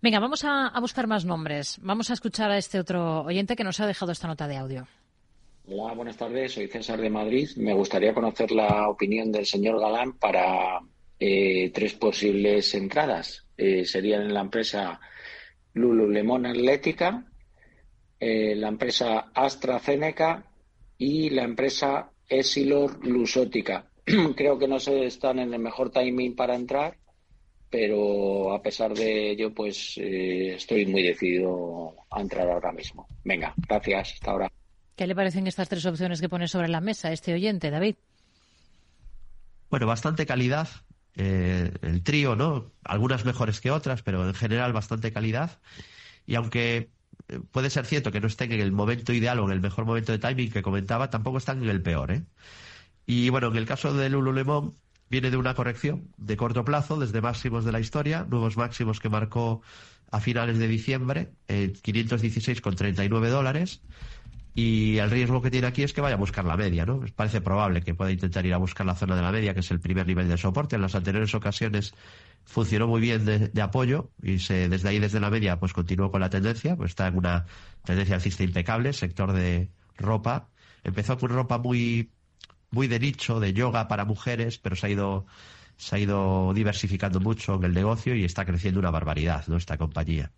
Venga, vamos a, a, buscar más nombres. Vamos a escuchar a este otro oyente que nos ha dejado esta nota de audio. Hola, buenas tardes. Soy César de Madrid. Me gustaría conocer la opinión del señor Galán para eh, tres posibles entradas. Eh, serían en la empresa Lululemon Atlética, eh, la empresa AstraZeneca y la empresa Esilor Lusótica. Creo que no se están en el mejor timing para entrar, pero a pesar de ello, pues estoy muy decidido a entrar ahora mismo. Venga, gracias. Hasta ahora. ¿Qué le parecen estas tres opciones que pone sobre la mesa este oyente, David? Bueno, bastante calidad, eh, el trío, ¿no? Algunas mejores que otras, pero en general bastante calidad. Y aunque eh, puede ser cierto que no estén en el momento ideal o en el mejor momento de timing que comentaba, tampoco están en el peor, ¿eh? Y bueno, en el caso de Lululemon, viene de una corrección de corto plazo, desde máximos de la historia, nuevos máximos que marcó a finales de diciembre, eh, 516,39 dólares. Y el riesgo que tiene aquí es que vaya a buscar la media, ¿no? Parece probable que pueda intentar ir a buscar la zona de la media, que es el primer nivel de soporte. En las anteriores ocasiones funcionó muy bien de, apoyo y se, desde ahí, desde la media, pues continuó con la tendencia. Pues está en una tendencia alcista impecable, sector de ropa. Empezó con ropa muy, muy de nicho, de yoga para mujeres, pero se ha ido se ha ido diversificando mucho en el negocio y está creciendo una barbaridad, ¿no? Esta compañía.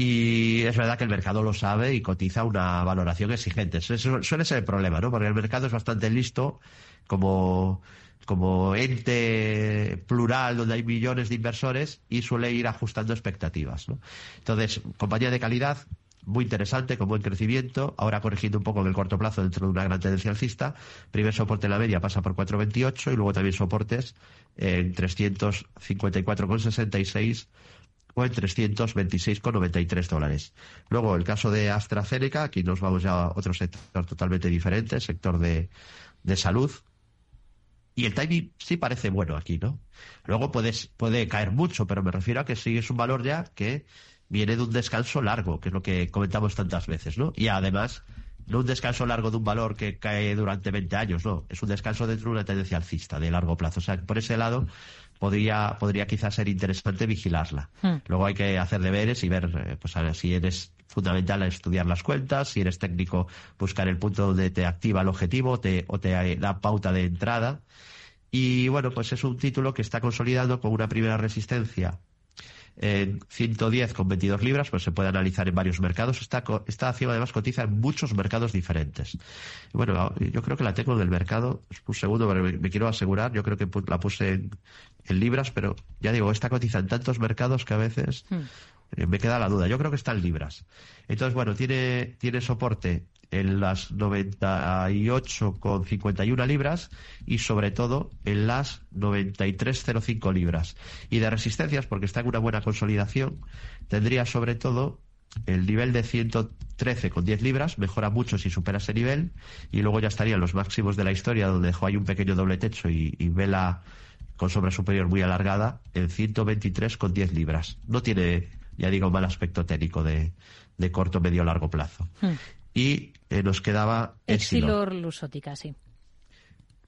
Y es verdad que el mercado lo sabe y cotiza una valoración exigente. Eso suele ser el problema, ¿no? Porque el mercado es bastante listo como, como ente plural donde hay millones de inversores y suele ir ajustando expectativas, ¿no? Entonces, compañía de calidad, muy interesante, con buen crecimiento, ahora corrigiendo un poco en el corto plazo dentro de una gran tendencia alcista. Primer soporte en la media pasa por 4.28 y luego también soportes en 354,66 en 326,93 dólares. Luego, el caso de AstraZeneca, aquí nos vamos ya a otro sector totalmente diferente, sector de, salud. Y el timing sí parece bueno aquí, ¿no? Luego puedes, puede caer mucho, pero me refiero a que sí es un valor ya que viene de un descanso largo, que es lo que comentamos tantas veces, ¿no? Y además no un descanso largo de un valor que cae durante 20 años, no, es un descanso dentro de una tendencia alcista de largo plazo. O sea, por ese lado podría, podría quizás ser interesante vigilarla. Hmm. Luego hay que hacer deberes y ver, eh, pues si eres fundamental estudiar las cuentas, si eres técnico, buscar el punto donde te activa el objetivo te, o te da pauta de entrada. Y bueno, pues es un título que está consolidando con una primera resistencia en 110 con 22 libras, pues se puede analizar en varios mercados. Está acción además cotiza en muchos mercados diferentes. Bueno, yo creo que la tengo en el mercado, un segundo, pero me, quiero asegurar, yo creo que la puse en, libras, pero ya digo, está cotiza en tantos mercados que a veces hmm. eh, me queda la duda. Yo creo que está en libras. Entonces, bueno, tiene, tiene soporte en las 98,51 libras y sobre todo en las 93,05 libras. Y de resistencias, porque está en una buena consolidación, tendría sobre todo el nivel de 113,10 libras, mejora mucho si supera ese nivel, y luego ya estarían los máximos de la historia, donde dejó ahí un pequeño doble techo y, vela con sombra superior muy alargada, en 123,10 libras. No tiene, ya digo, mal aspecto técnico de, de corto, medio, largo plazo. Hmm y eh, nos quedaba Exilor lusótica, sí.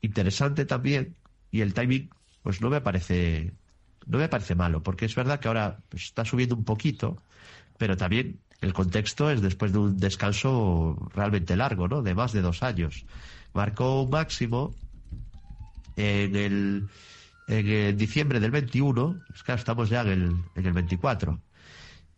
Interesante también y el timing pues no me parece no me parece malo porque es verdad que ahora pues, está subiendo un poquito pero también el contexto es después de un descanso realmente largo, ¿no? De más de dos años. Marcó un máximo en el, en diciembre del 21, es que estamos ya en el, en el 24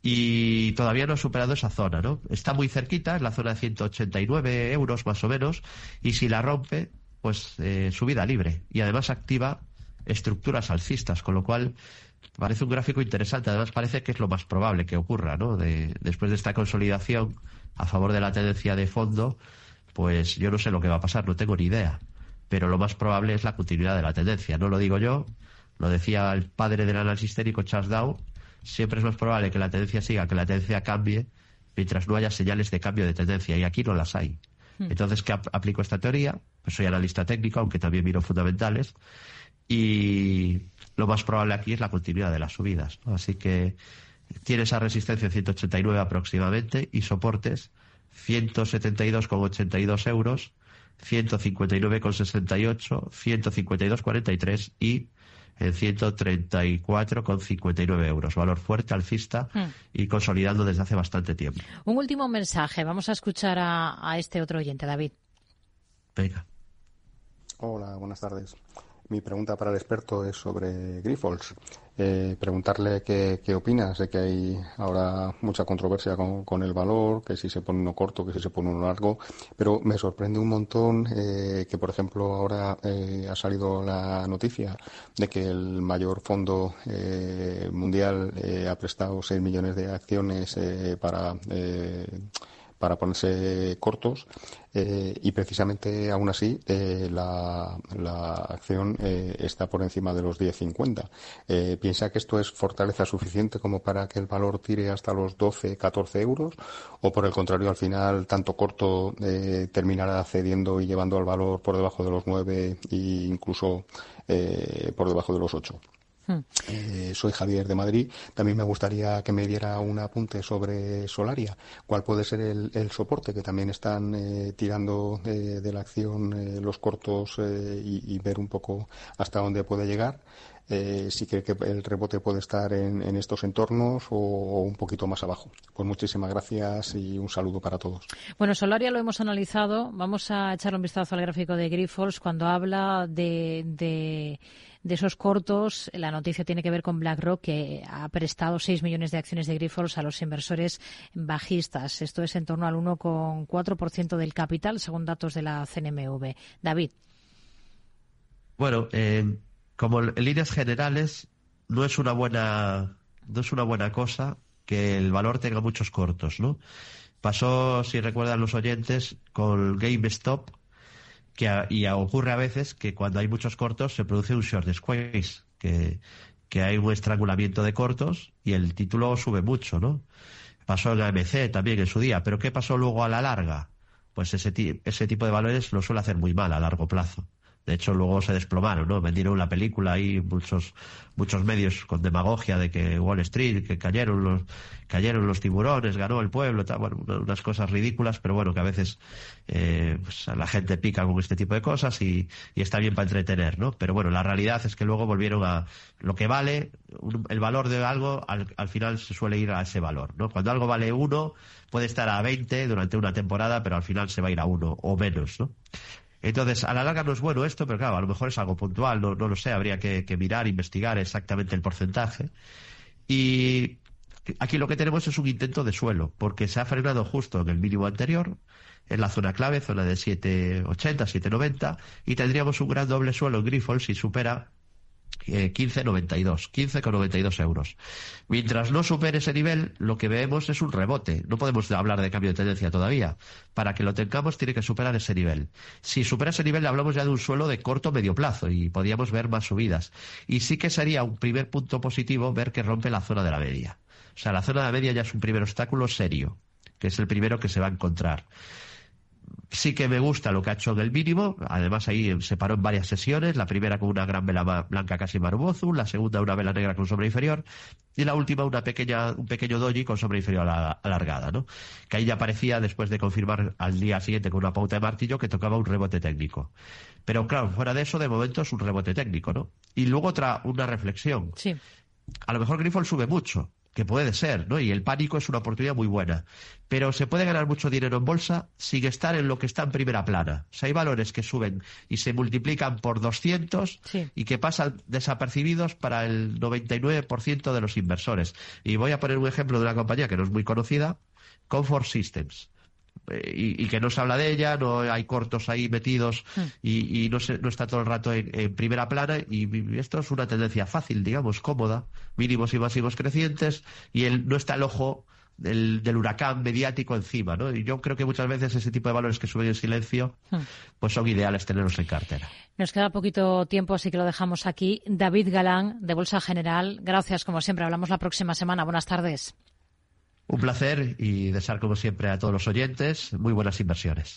y todavía no ha superado esa zona, ¿no? Está muy cerquita, es la zona de 189 euros más o menos, y si la rompe, pues eh, subida libre. Y además activa estructuras alcistas, con lo cual parece un gráfico interesante. Además parece que es lo más probable que ocurra, ¿no? De, después de esta consolidación a favor de la tendencia de fondo, pues yo no sé lo que va a pasar, no tengo ni idea. Pero lo más probable es la continuidad de la tendencia. No lo digo yo, lo decía el padre del análisis técnico Charles Dow, siempre es más probable que la tendencia siga, que la tendencia cambie, mientras no haya señales de cambio de tendencia. Y aquí no las hay. Hmm. Entonces, ¿qué aplico esta teoría? Pues soy analista técnico, aunque también miro fundamentales. Y lo más probable aquí es la continuidad de las subidas. Así que tiene esa resistencia en 189 aproximadamente y soportes 172,82 euros, 159,68, 152,43 y en 134,59 euros. Valor fuerte, alcista hmm. y consolidando desde hace bastante tiempo. Un último mensaje. Vamos a escuchar a, a este otro oyente, David. Venga. Hola, buenas tardes. Mi pregunta para el experto es sobre Grifols. Eh, preguntarle qué, qué, opinas de que hay ahora mucha controversia con, el valor, que si se pone uno corto, que si se pone uno largo, pero me sorprende un montón eh, que, por ejemplo, ahora eh, ha salido la noticia de que el mayor fondo mundial ha prestado 6 millones de acciones para para ponerse cortos eh, y precisamente aún así eh, la, acción eh, está por encima de los 10.50. ¿Piensa que esto es fortaleza suficiente como para que el valor tire hasta los 12, 14 euros? ¿O por el contrario, al final, tanto corto terminará cediendo y llevando al valor por debajo de los 9 e incluso por debajo de los 8? Hmm. Eh, soy Javier de Madrid. También me gustaría que me diera un apunte sobre Solaria. ¿Cuál puede ser el, soporte que también están eh, tirando de la acción eh, los cortos y, ver un poco hasta dónde puede llegar? si cree que el rebote puede estar en, estos entornos o, un poquito más abajo. Pues muchísimas gracias y un saludo para todos. Bueno, Solaria lo hemos analizado. Vamos a echar un vistazo al gráfico de Grifols cuando habla de de esos cortos, la noticia tiene que ver con BlackRock, que ha prestado 6 millones de acciones de Grifols a los inversores bajistas. Esto es en torno al 1,4% del capital, según datos de la CNMV. David. Bueno, eh, como en líneas generales, no es una buena, no es una buena cosa que el valor tenga muchos cortos, ¿no? Pasó, si recuerdan los oyentes, con GameStop, que y ocurre a veces que cuando hay muchos cortos se produce un short squeeze, que, que hay un estrangulamiento de cortos y el título sube mucho, ¿no? Pasó en la AMC también en su día, pero ¿qué pasó luego a la larga? Pues ese, ese tipo de valores lo suele hacer muy mal a largo plazo. De hecho, luego se desplomaron, ¿no? Vendieron la película y muchos, muchos medios con demagogia de que Wall Street, que cayeron los, cayeron los tiburones, ganó el pueblo, tal, bueno, unas cosas ridículas, pero bueno, que a veces eh, pues, la gente pica con este tipo de cosas y, y, está bien para entretener, ¿no? Pero bueno, la realidad es que luego volvieron a lo que vale, el valor de algo al, al final se suele ir a ese valor, ¿no? Cuando algo vale uno, puede estar a 20 durante una temporada, pero al final se va a ir a uno o menos, ¿no? Entonces, a la larga no es bueno esto, pero claro, a lo mejor es algo puntual, no, no lo sé, habría que, mirar, investigar exactamente el porcentaje. Y aquí lo que tenemos es un intento de suelo, porque se ha frenado justo en el mínimo anterior, en la zona clave, zona de 7,80, 7,90, y tendríamos un gran doble suelo en Grifols si supera eh, 15,92, 15,92 euros. Mientras no supere ese nivel, lo que vemos es un rebote. No podemos hablar de cambio de tendencia todavía. Para que lo tengamos, tiene que superar ese nivel. Si supera ese nivel, hablamos ya de un suelo de corto medio plazo y podríamos ver más subidas. Y sí que sería un primer punto positivo ver que rompe la zona de la media. O sea, la zona de la media ya es un primer obstáculo serio, que es el primero que se va a encontrar sí que me gusta lo que ha hecho en el mínimo. Además, ahí se paró en varias sesiones. La primera con una gran vela blanca casi marbozu, la segunda una vela negra con sombra inferior y la última una pequeña, un pequeño doji con sombra inferior alargada, ¿no? Que ahí ya parecía, después de confirmar al día siguiente con una pauta de martillo, que tocaba un rebote técnico. Pero claro, fuera de eso, de momento es un rebote técnico, ¿no? Y luego otra, una reflexión. Sí. A lo mejor Grifols sube mucho, que puede ser, ¿no? Y el pánico es una oportunidad muy buena. Pero se puede ganar mucho dinero en bolsa sin estar en lo que está en primera plana. O sea, hay valores que suben y se multiplican por 200 sí. y que pasan desapercibidos para el 99% de los inversores. Y voy a poner un ejemplo de una compañía que no es muy conocida, Comfort Systems. Y, y, que no se habla de ella, no hay cortos ahí metidos y, y no, se, no, está todo el rato en, en, primera plana y esto es una tendencia fácil, digamos, cómoda, mínimos y máximos crecientes y el, no está el ojo del, del, huracán mediático encima, ¿no? Y yo creo que muchas veces ese tipo de valores que suben en silencio, pues son ideales tenerlos en cartera. Nos queda poquito tiempo, así que lo dejamos aquí. David Galán, de Bolsa General, gracias como siempre. Hablamos la próxima semana. Buenas tardes. Un placer y desear, como siempre, a todos los oyentes muy buenas inversiones.